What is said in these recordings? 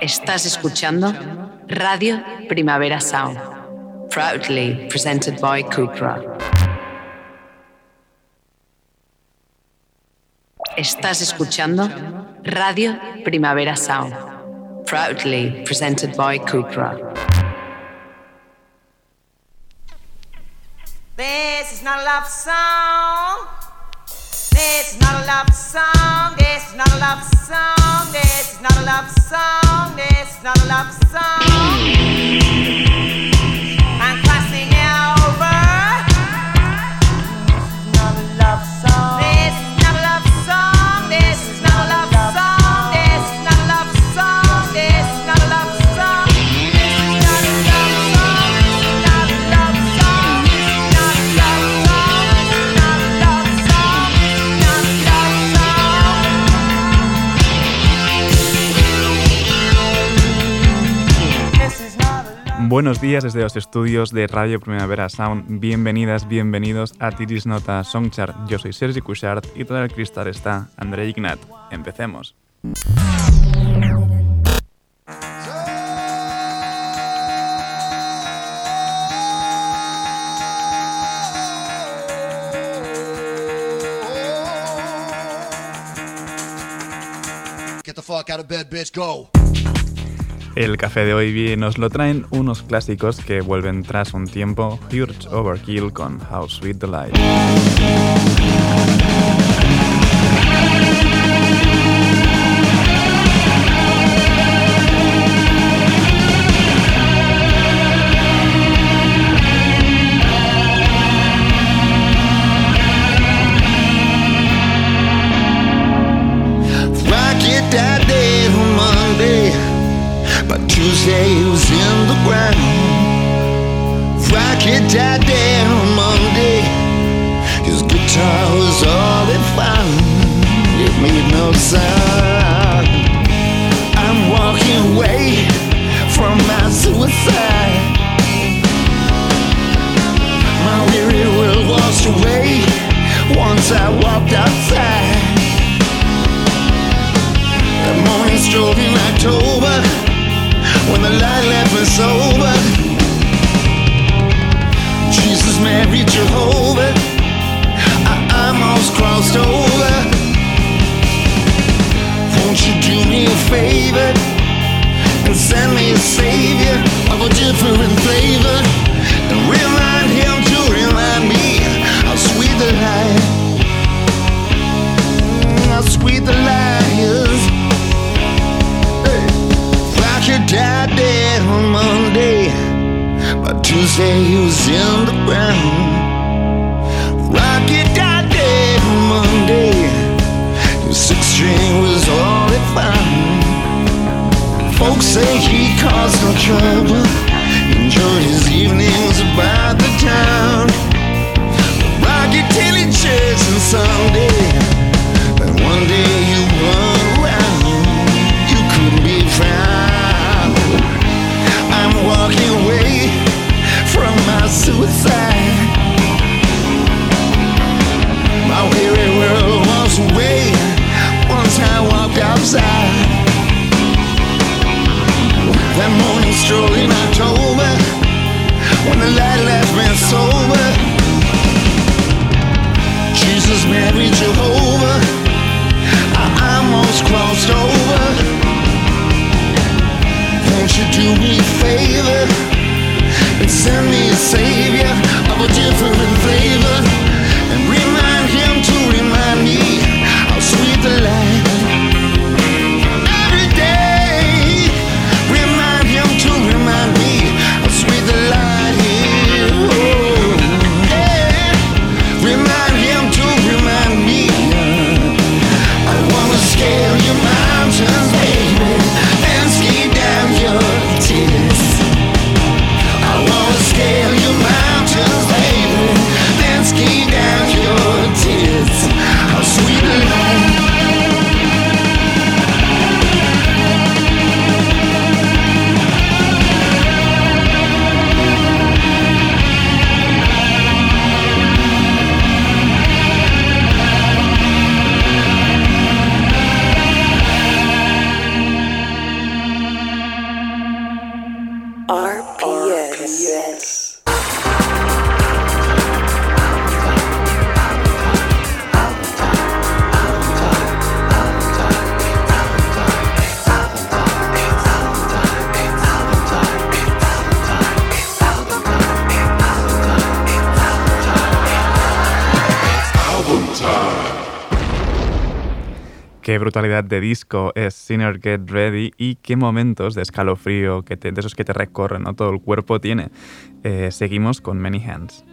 Estás escuchando Radio Primavera Sound, proudly presented by Cupra. Estás escuchando Radio Primavera Sound, proudly presented by Cupra. This is not a love song. It's not a love song. It's not a love song. It's not a love song. It's not a love song. Buenos días desde los estudios de Radio Primavera Sound. Bienvenidas, bienvenidos a Tiris Nota Songchart. Yo soy Sergi Cushart y tras el cristal está André Ignat. Empecemos. Get the fuck out of bed, bitch, go. El café de hoy nos lo traen unos clásicos que vuelven tras un tiempo, Huge Overkill con How Sweet the Light. de disco es Sinner Get Ready y qué momentos de escalofrío, que de esos que te recorren, ¿no? todo el cuerpo tiene. Eh, seguimos con Many Hands.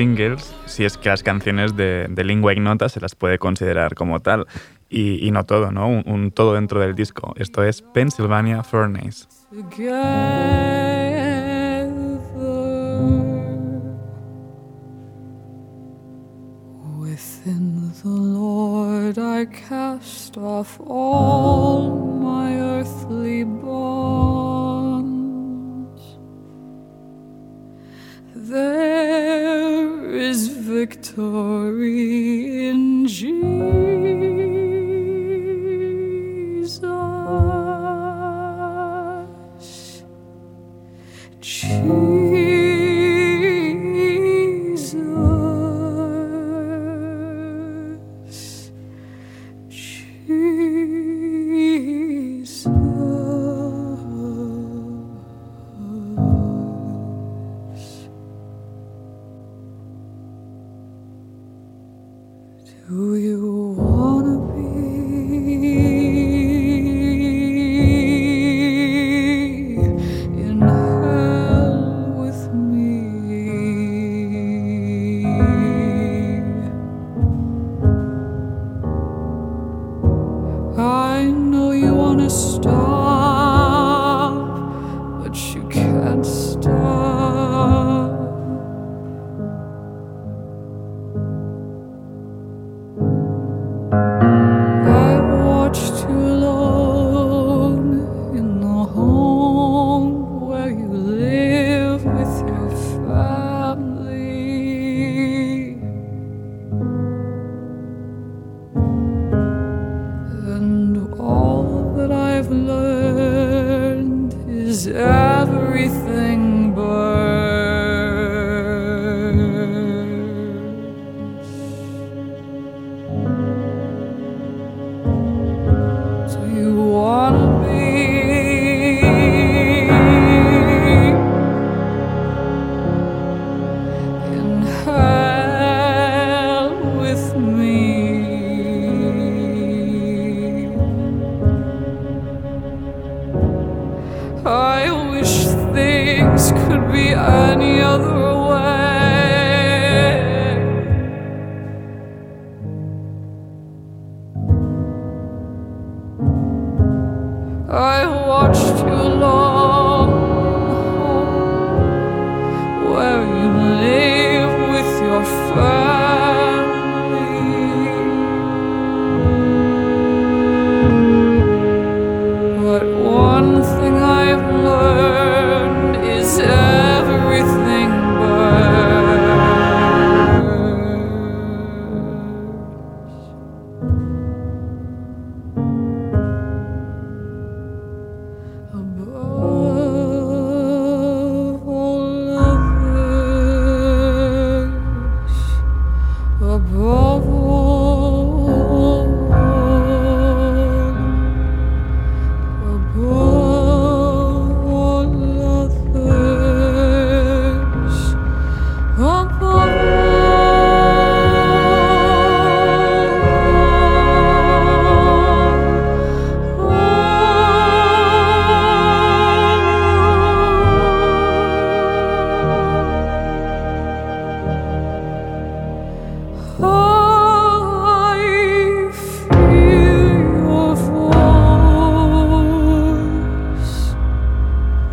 singles, si es que las canciones de, de lengua ignota se las puede considerar como tal. Y, y no todo, ¿no? Un, un, todo dentro del disco. Esto es Pennsylvania Furnace. Within the Lord I cast off all my earthly bonds. There is victory in Jesus.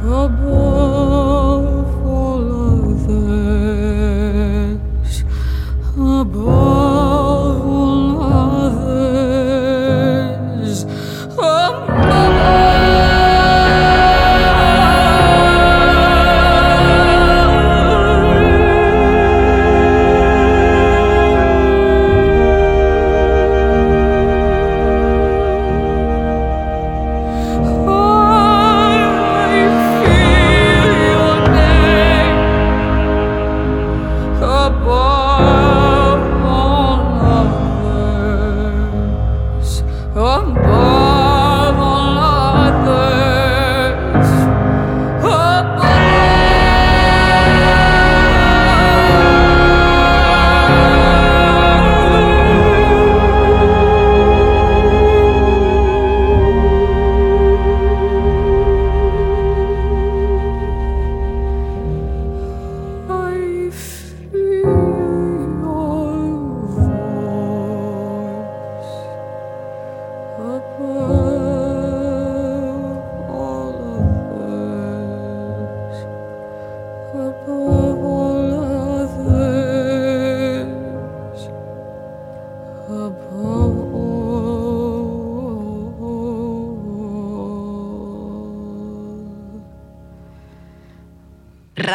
Oh boy.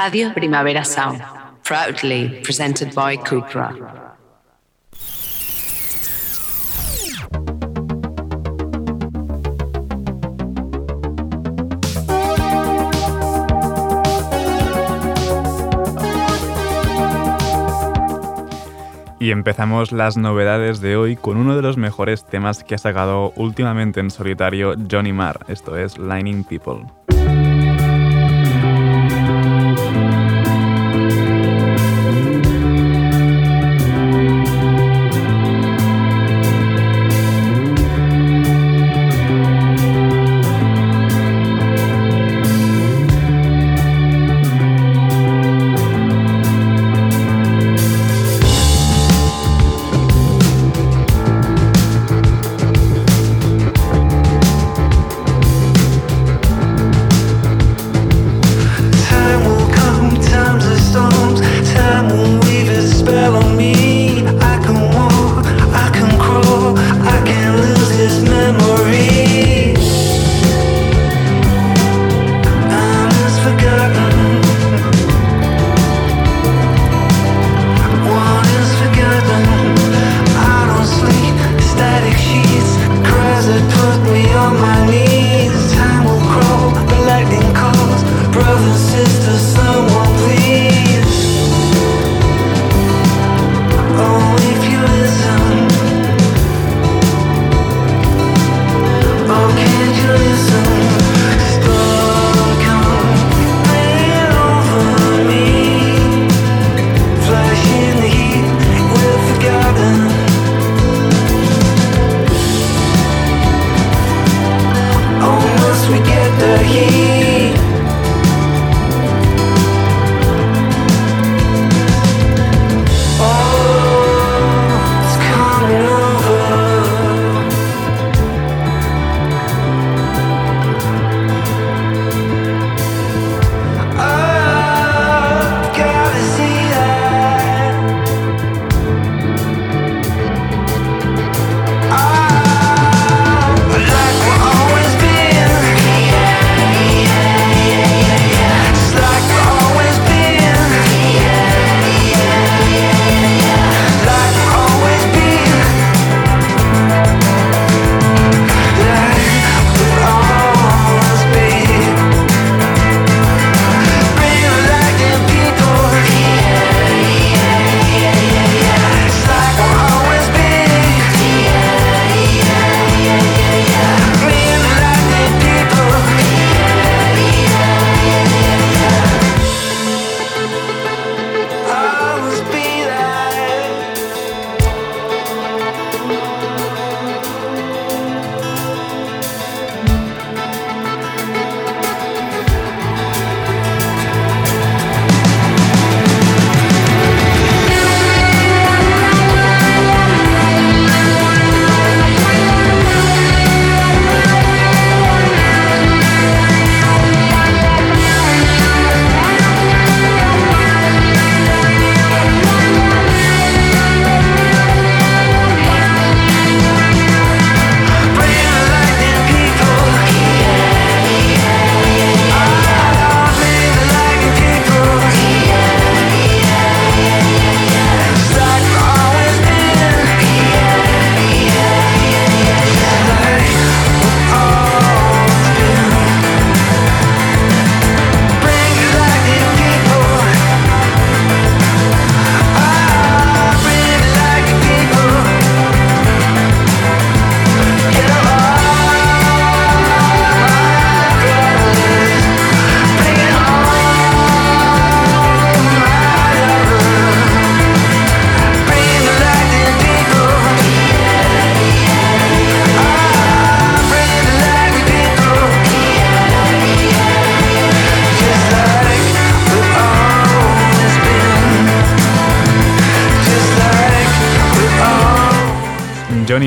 Radio Primavera Sound, proudly presented by Cupra. Y empezamos las novedades de hoy con uno de los mejores temas que ha sacado últimamente en solitario Johnny Marr, esto es Lining People.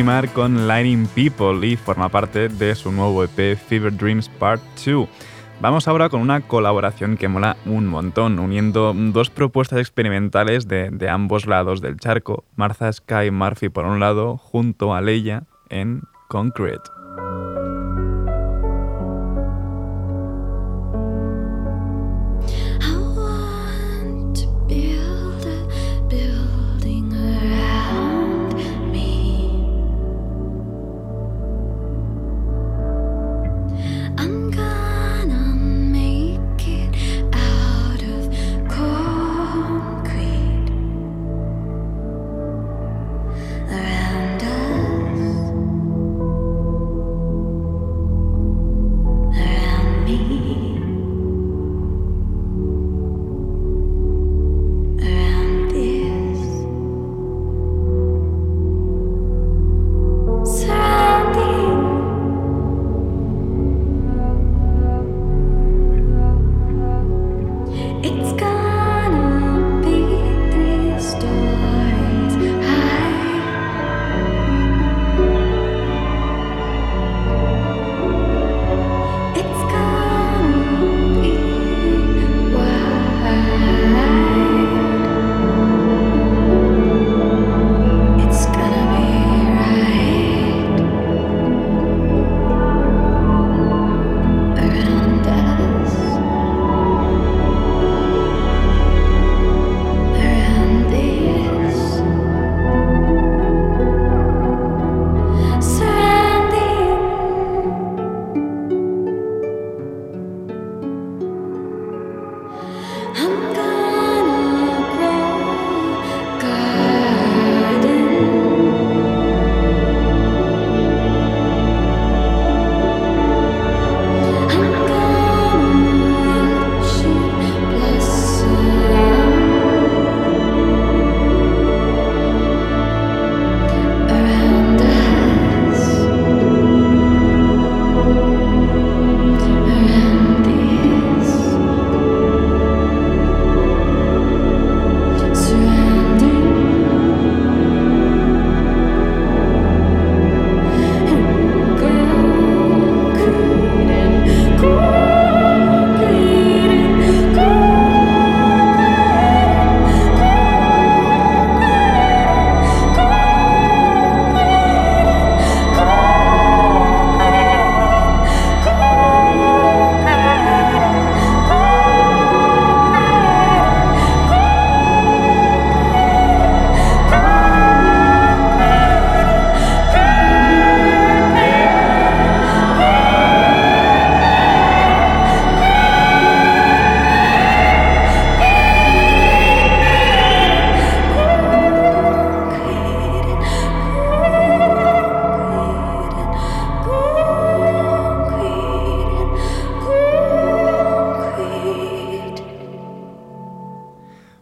Marr con Lighting People y forma parte de su nuevo EP Fever Dreams Part 2. Vamos ahora con una colaboración que mola un montón, uniendo dos propuestas experimentales de, de ambos lados del charco. Martha Sky Murphy por un lado, junto a Leia en Concrete.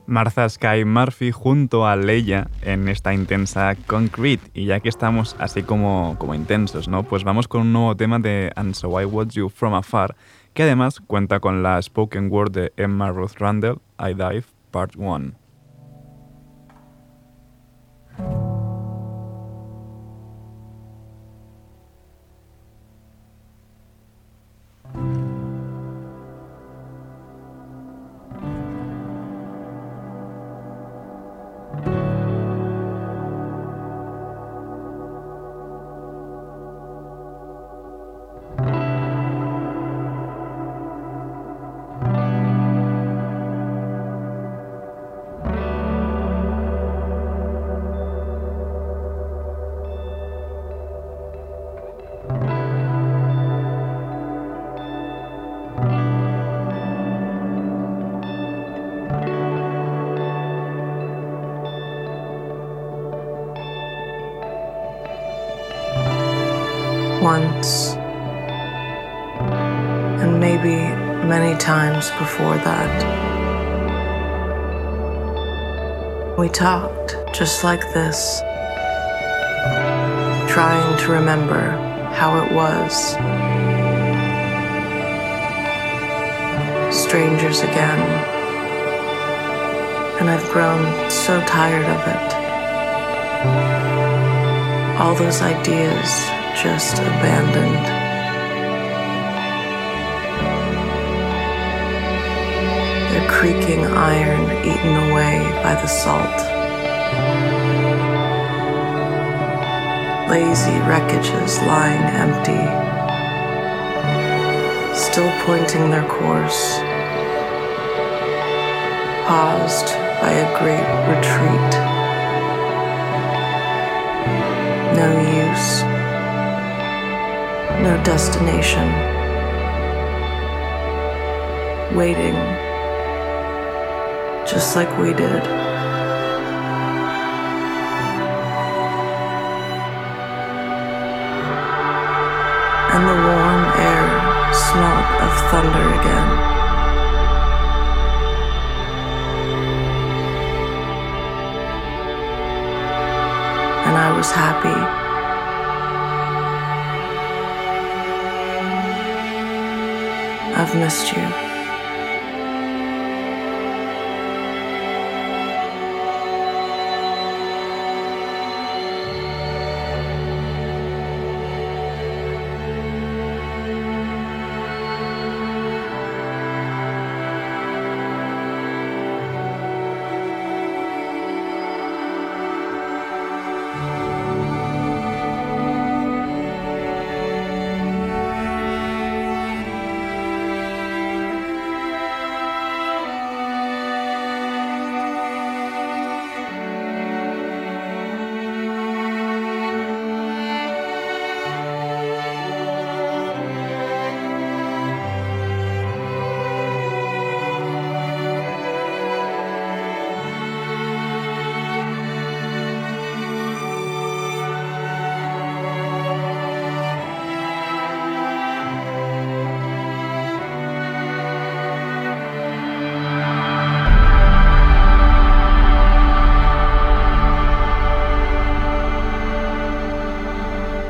Martha Sky Murphy junto a Leia en esta intensa Concrete. Y ya que estamos así como, como intensos, ¿no? Pues vamos con un nuevo tema de And So I Watch You From Afar, que además cuenta con la spoken word de Emma Ruth Randall, I Dive Part 1. Talked just like this, trying to remember how it was. Strangers again, and I've grown so tired of it. All those ideas just abandoned. Creaking iron eaten away by the salt. Lazy wreckages lying empty, still pointing their course, paused by a great retreat. No use, no destination, waiting just like we did. Thunder again. And I was happy. I've missed you.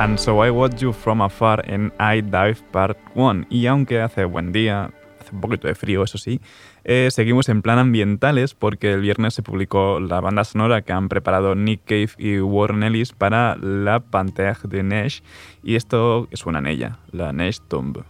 And So I Watch You From Afar en I Dive Part 1. Y aunque hace buen día, hace un poquito de frío, eso sí, eh, seguimos en plan ambientales porque el viernes se publicó la banda sonora que han preparado Nick Cave y Warren Ellis para la Panthère de Neige. Y esto suena en ella, la Neige Tombe.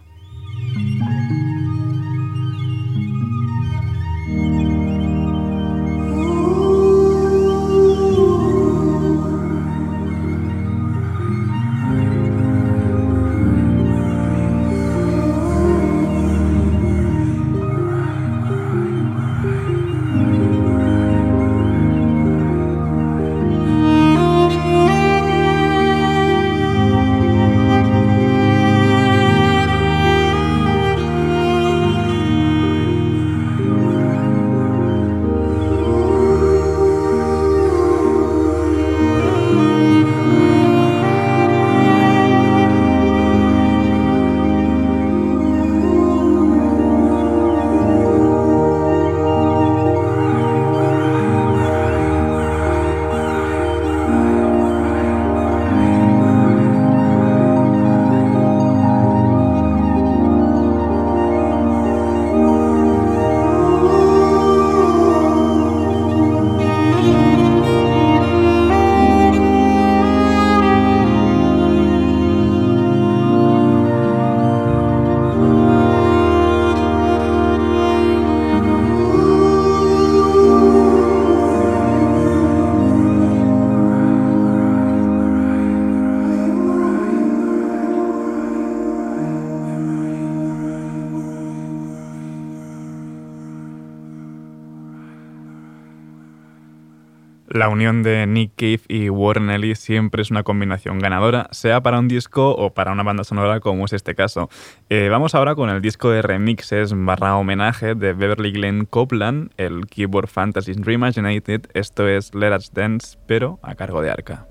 La unión de Nick Cave y Warren Ellis siempre es una combinación ganadora, sea para un disco o para una banda sonora como es este caso. Eh, vamos ahora con el disco de remixes barra homenaje de Beverly Glenn Copeland, el Keyboard Fantasy Reimaginated. Esto es Let Us Dance, pero a cargo de Arca.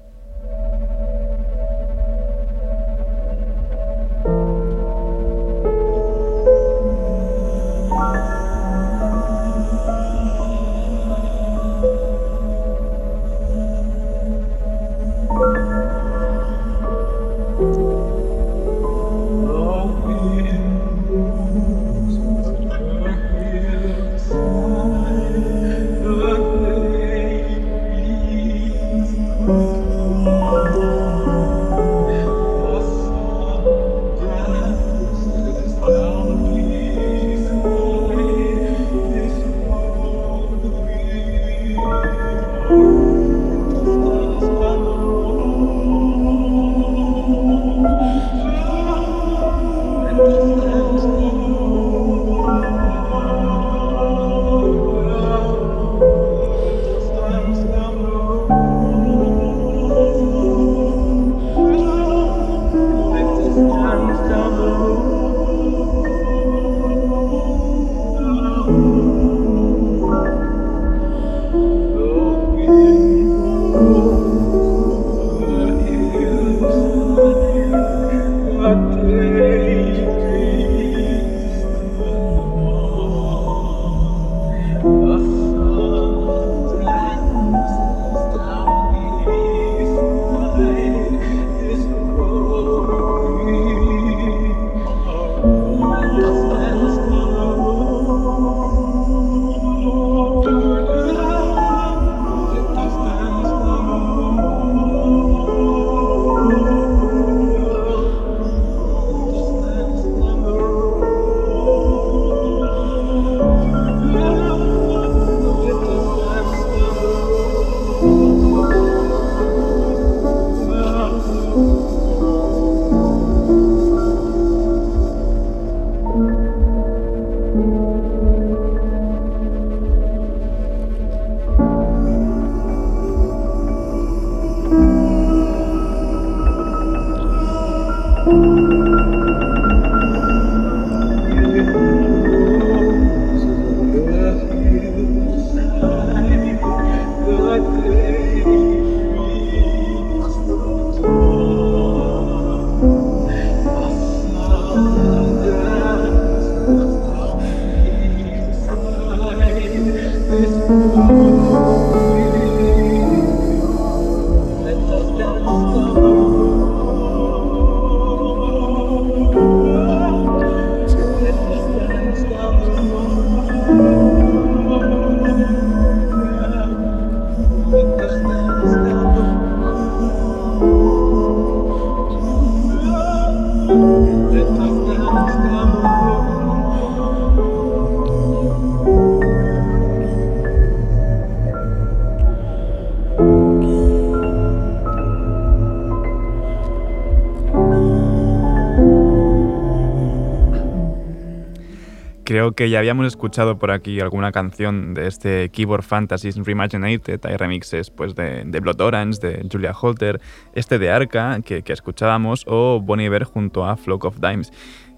Que ya habíamos escuchado por aquí alguna canción de este Keyboard Fantasies Reimaginated. Hay remixes pues, de, de Blood Orange, de Julia Holter, este de Arca que, que escuchábamos, o Bon Iver junto a Flock of Dimes.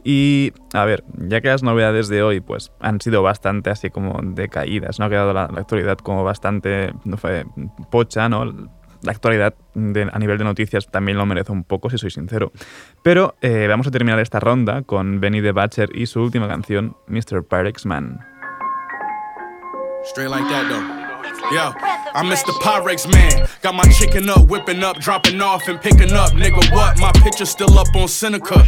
Y a ver, ya que las novedades de hoy pues han sido bastante así como decaídas, no ha quedado la, la actualidad como bastante no fue, pocha, ¿no? La actualidad a nivel de noticias también lo merece un poco, si soy sincero. Pero eh, vamos a terminar esta ronda con Benny the Butcher y su última canción, Mr. Pyrex Man. Straight like that though. I'm Mr. Pyrex man. Got my chicken up, whipping up, dropping off and picking up. Nigga, what? My picture still up on Seneca.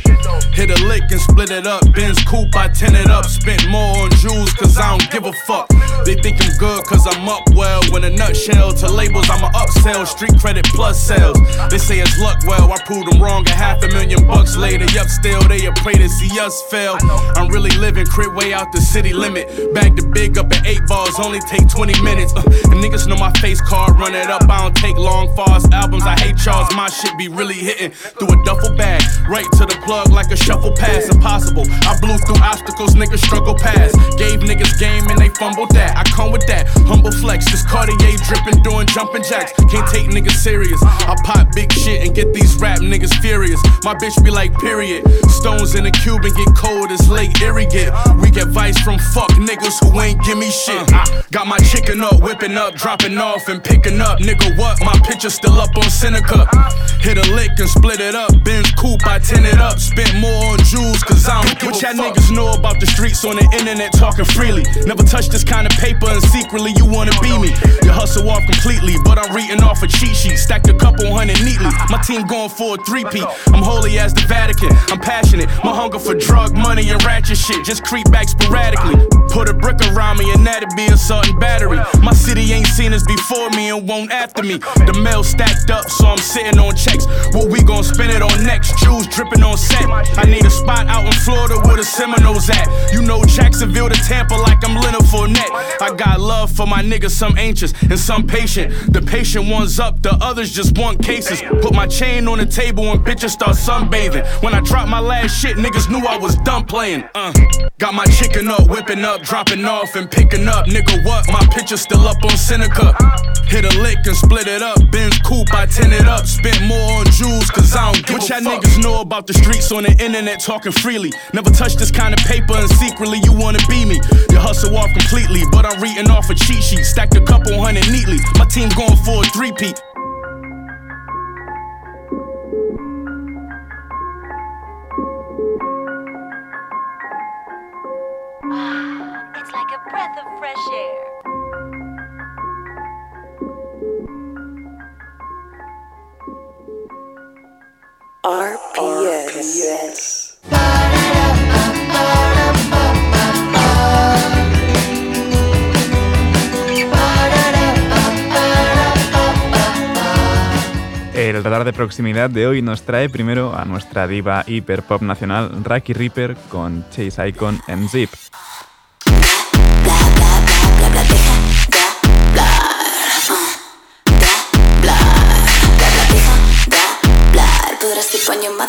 Hit a lick and split it up. Ben's coupe, I tin it up. Spent more on jewels, cause I don't give a fuck. They think I'm good, cause I'm up well. When a nutshell to labels, I'm a upsell. Street credit plus sales. They say it's luck, well, I proved them wrong. A half a million bucks later, yup, still they a pray to see us fail. I'm really living crib way out the city limit. Back to big up at eight balls, only take 20 minutes. Uh, and niggas know my face card, run it up. I don't take long fast albums. I hate y'all's. my shit be really hitting through a duffel bag. Right to the plug like a shuffle pass, impossible. I blew through obstacles, niggas struggle past. Gave niggas game and they fumbled that. I come with that humble flex, this Cartier dripping, doing jumping jacks. Can't take niggas serious. I pop big shit and get these rap niggas furious. My bitch be like, period. Stones in the cube and get cold as Lake Erie get. We advice from fuck niggas who ain't give me shit. I Got my chicken up, whipping up, dropping off and picking up. Nigga, what? My picture still up on Seneca. Hit a lick and split it up. Ben's coupe, I tin it up. Spent more on jewels, cause I don't give what y'all niggas know about the streets on the internet talking freely. Never touch this kind of paper and secretly you wanna be me. You hustle off completely, but I'm reading off a cheat sheet. Stacked a couple hundred neatly. My team going for a three-peat. I'm holy as the Vatican. I'm passionate. My hunger for drug money and ratchet shit just creep back sporadically. A brick and be assault and battery. My city ain't seen us before me and won't after me. The mail stacked up, so I'm sitting on checks. What we gon' spend it on next? Jewels dripping on set. I need a spot out in Florida where the Seminoles at. You know Jacksonville to Tampa like I'm Leonard Fournette. I got love for my niggas, some anxious and some patient. The patient one's up, the others just want cases. Put my chain on the table and bitches start sunbathing. When I dropped my last shit, niggas knew I was done playing. Uh. Got my chicken up, whipping up, dropping off and picking up. Nigga, what? My picture still up on Seneca. Hit a lick and split it up. Ben's coupe, I tin it up. Spent more on jewels, cause I don't give what y'all niggas know about the streets on the internet talking freely. Never touch this kind of paper and secretly you wanna be me. You hustle off completely, but I'm reading off a cheat sheet. Stacked a couple hundred neatly. My team going for a three-peat. It's like a breath of fresh air. RPS. El radar de proximidad de hoy nos trae primero a nuestra diva hiperpop nacional Raki Reaper con Chase Icon en Zip.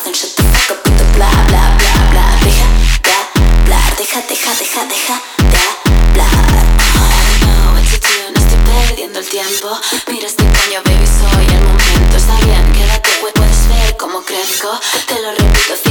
And shut the fuck up with the bla bla bla bla. Deja deja, deja, deja, deja de hablar. I don't know what to do, no estoy perdiendo el tiempo. Mira este coño, baby, soy el momento. Está bien, quédate, puedes ver cómo crezco. Te lo repito,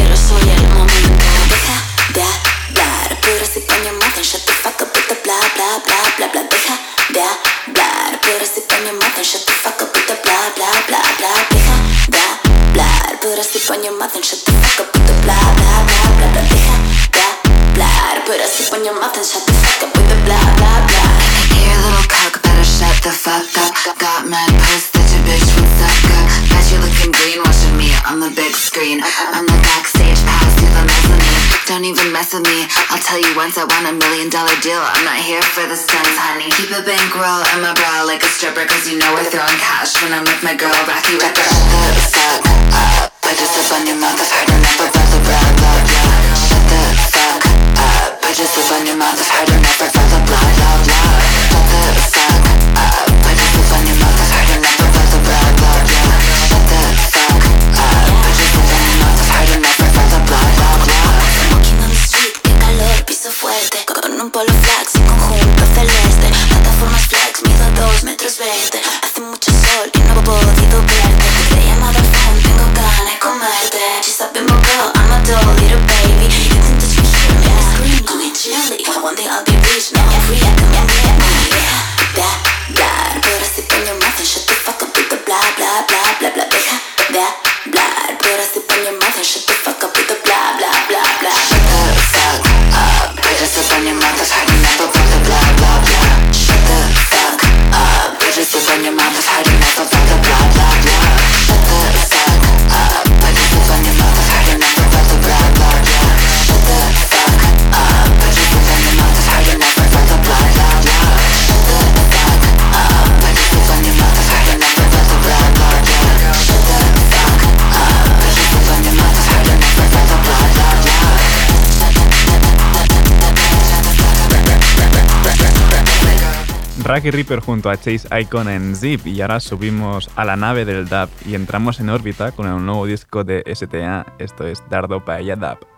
on your mouth and shut the fuck up with the bla bla bla bla bla Deja de hablar, podrás tip on your mouth and shut the fuck up with the bla bla bla Here, little cock, better shut the fuck up. Got mad post that your bitch would suck up. Bet you looking green watching me on the big screen. I'm the backstage pass to the mezzanine. Don't even mess with me. I'll tell you once I want a million dollar deal. I'm not here for the stunts, honey. Keep a bankroll in my bra like a stripper, cause you know we're throwing cash when I'm with my girl, Rakky Ripper. Shut the fuck up. Up. On your mouth. I've heard enough about the Raggy Reaper junto a Chase Icon en Zip y ahora subimos a la nave del DAP y entramos en órbita con el nuevo disco de STA, esto es Dardo Paella DAP.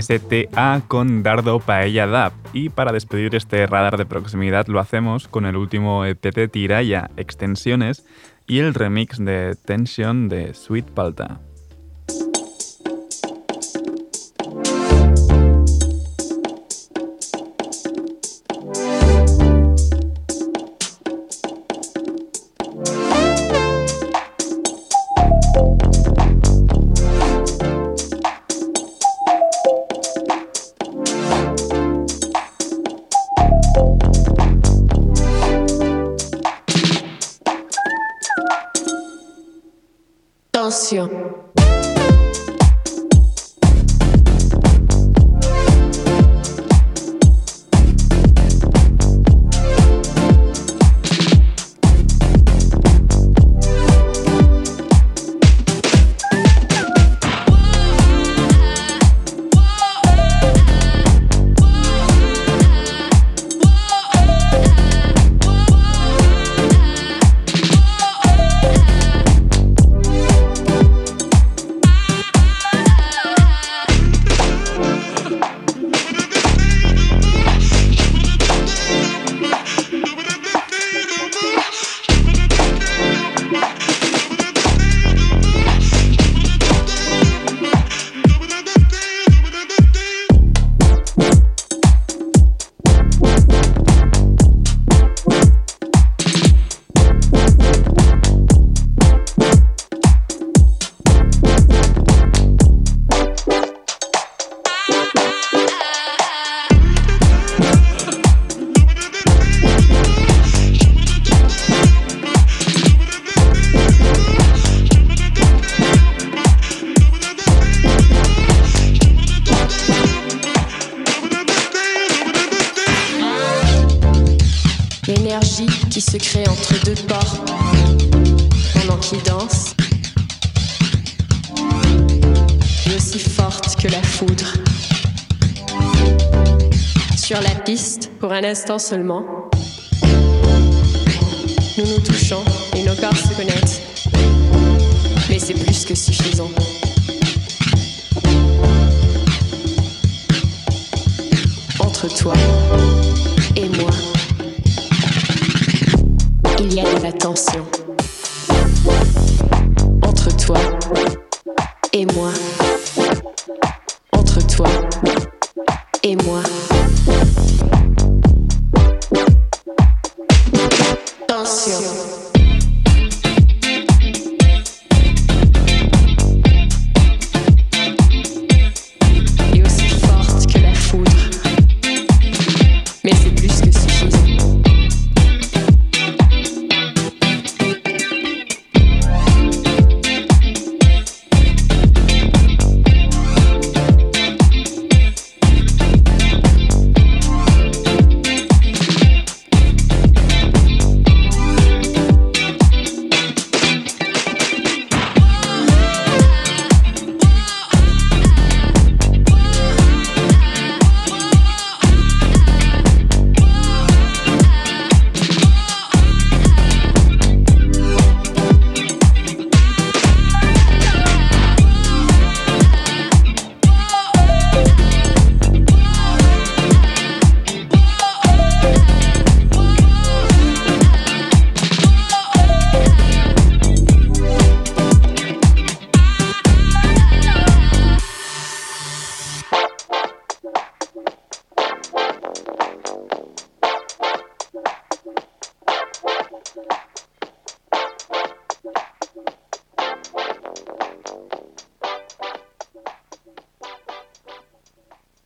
STA con Dardo Paella Dab. Y para despedir este radar de proximidad lo hacemos con el último EPT Tiraya Extensiones y el remix de Tension de Sweet Palta. Con qui se crée entre deux porcs pendant qu'ils dansent est aussi forte que la foudre. Sur la piste, pour un instant seulement, nous nous touchons et nos corps se connectent. Mais c'est plus que suffisant. Entre toi la. Entre toi et moi. Entre toi et moi.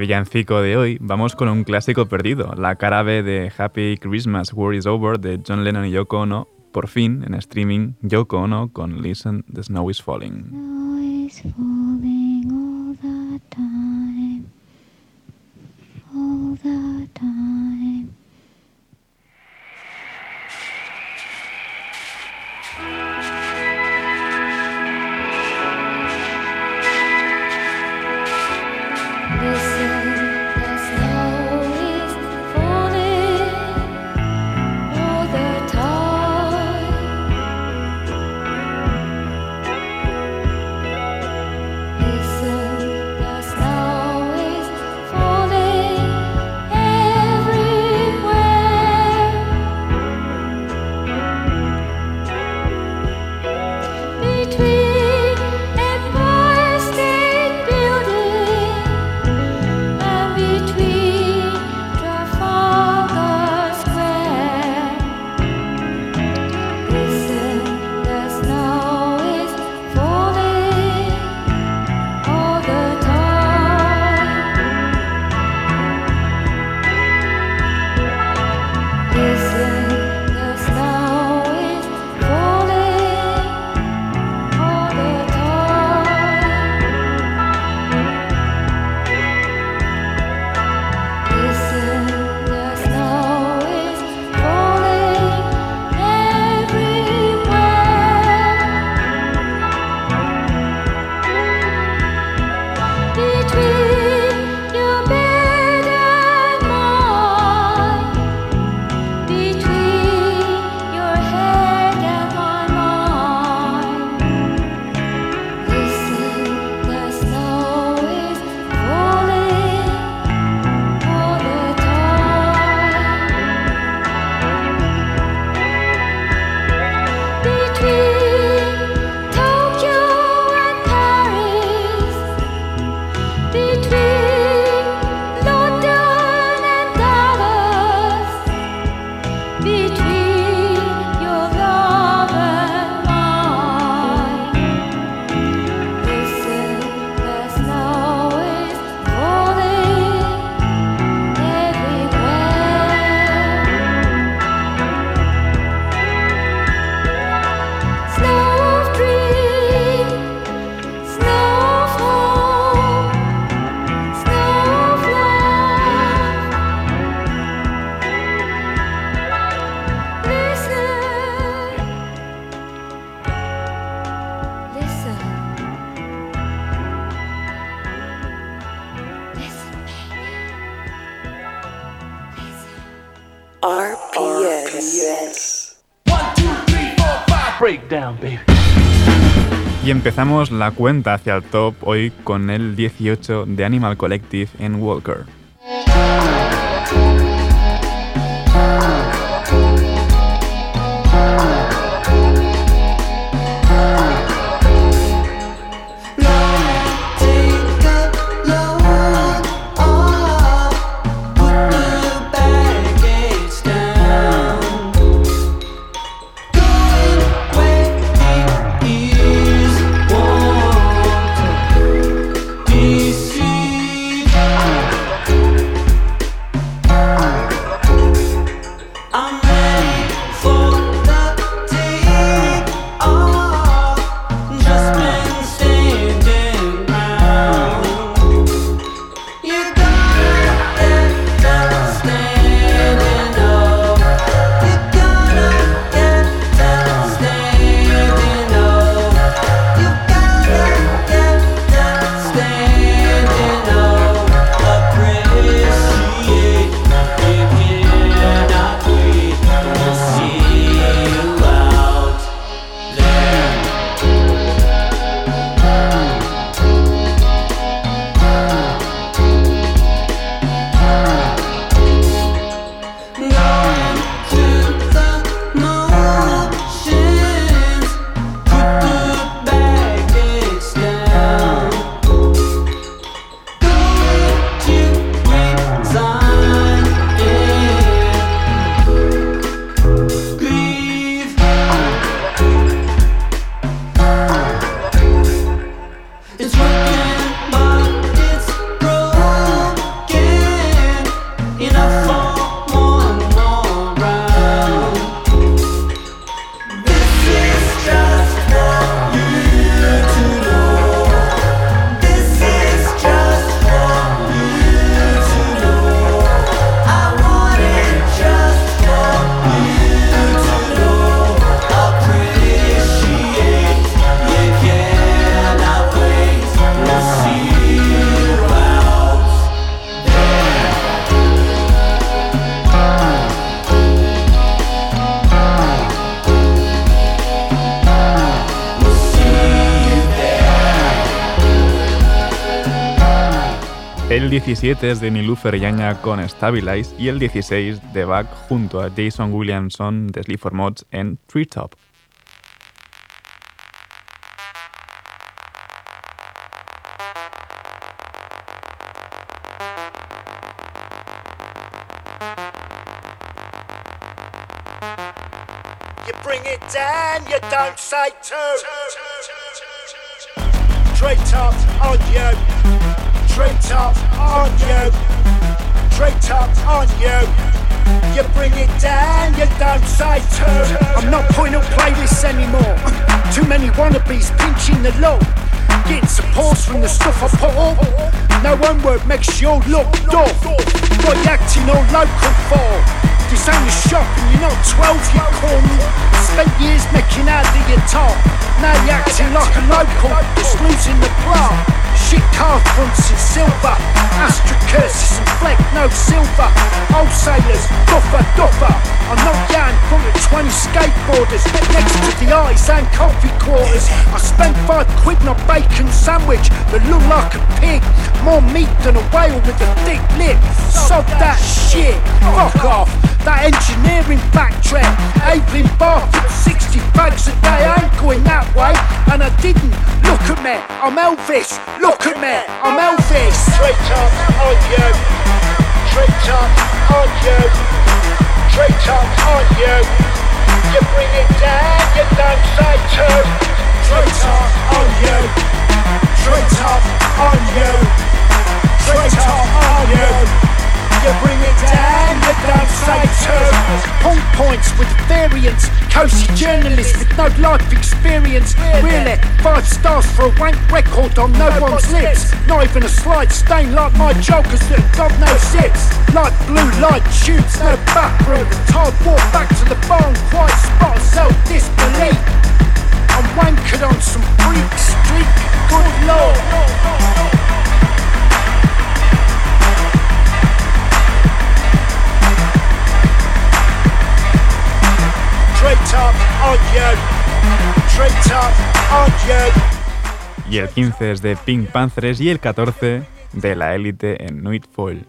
Villancico de hoy, vamos con un clásico perdido, la cara B de Happy Christmas, War is Over de John Lennon y Yoko Ono. Por fin, en streaming, Yoko Ono con Listen, the Snow is Falling. Y empezamos la cuenta hacia el top hoy con el 18 de Animal Collective en Walker. 17 es de Nilufer Yaña con Stabilize y el 16 de Back junto a Jason Williamson de Sleaford Mods en Treetop. You bring it down, you don't say two. Treetop on you. Treetop on you. Treetop on you. You bring it down, you don't say two. I'm not putting up playlists anymore. Too many wannabes pinching the low. Getting support from the stuff I put up. No one word makes you look dull. What you acting all local for? A shop and you're not 12, you cunt. Spent years making out of your top. Now you're acting like a local, just losing the plot. Shit car fronts in silver. Astra curses and fleck, no silver. Old sailors, duffer, duffer. I'm not down front of 20 skateboarders next to the eyes and coffee quarters. I spent five quid on a bacon sandwich that looked like a pig. More meat than a whale with a thick lip. Sod that shit. Fuck off. That engineering backtrack. Abling bar for 60 bags a day. I ain't going that way. And I didn't. Look at me. I'm Elvis. Look at me. I'm Elvis. Straight up on you. Straight up on you. Straight up on you. You bring it down. You don't say two. Straight up on you. Straight up on you. Straight up on you. You bring it down, you don't say two. Point points with variants. Cozy journalist with no life experience. Really, five stars for a wank record on no one's lips. Not even a slight stain like my jokers that got no zips. Like blue light tubes, no bathroom. Tired walk back to the barn, quiet spot of self disbelief. I'm wankered on some freak street. Good lord. Y el 15 es de Pink Panthers y el 14 de la élite en Nuitfoil.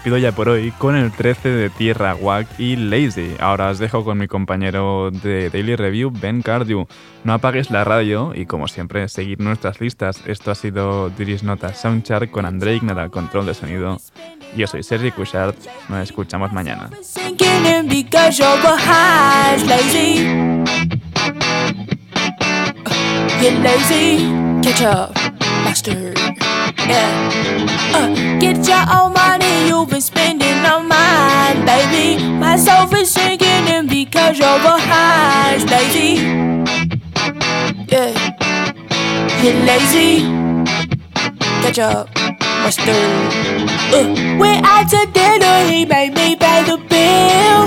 Despido ya por hoy con el 13 de Tierra Wack y Lazy. Ahora os dejo con mi compañero de Daily Review, Ben Cardew. No apagues la radio y como siempre, seguid nuestras listas. Esto ha sido Diris Nota Soundchart con André Ignara al control de sonido. Yo soy Sergi Cushart. Nos escuchamos mañana. Get lazy, catch up, master. Yeah. Uh, get your own money, you've been spending on mine, baby. Myself is sinking in because you're behind, lazy. Yeah. Get lazy, catch up, master. Uh, we're out to dinner, he made me pay the bill.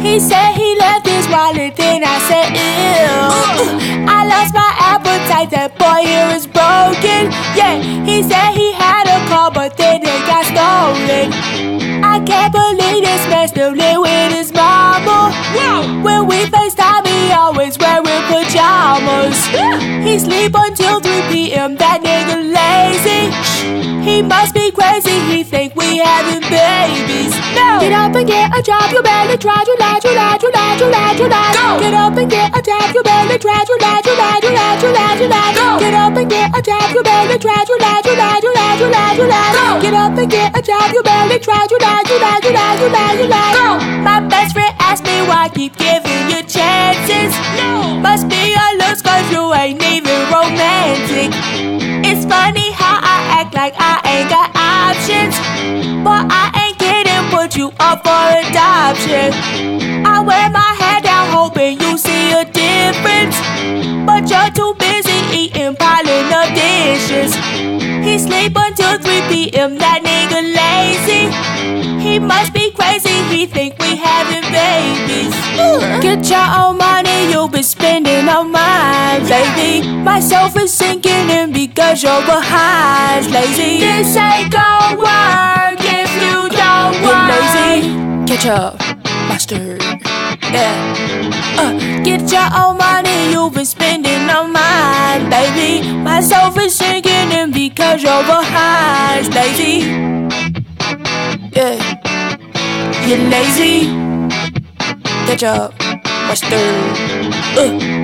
He said he left his wallet, then I said, ew. I lost my appetite, that boy here is broken. Yeah, he said he had a car, but then it got stolen. I can't believe this man still live with his mama. When we FaceTime, he always wearing pajamas. He sleep until 3 p.m., that nigga lazy. He must be crazy, he think we having babies. No. Get up and get a job, you better try, you lie, you lie, you lie, you lie, you lie. Go. Get up and get a job, you better try, you lie, you lie, you lie, you lie, you lie. Go. Get up and get a job, you better try, you lie, you lie, you lie, you lie, you lie. Go. Get up and get a job, you better try, you lie, you lie, you lie, you lie, you lie. Go. My best friend asked me why I keep giving you chances. No. Must be your looks cause you ain't even romantic. It's funny how I act like I up for adoption. I wear my head down, hoping you see a difference. But you're too busy eating, piling up dishes. He sleep until 3 p.m., that nigga lazy. He must be crazy, he think we having babies. Get your own money, you've been spending on mine, baby. Myself is sinking in because you're behind, lazy. This ain't gon' work if you don't lazy, catch up, master. Yeah. Uh, get your own money, you've been spending on mine, baby. My soul is sinking in because you're behind, lazy. Yeah. You're lazy. Catch up, mustard. Uh.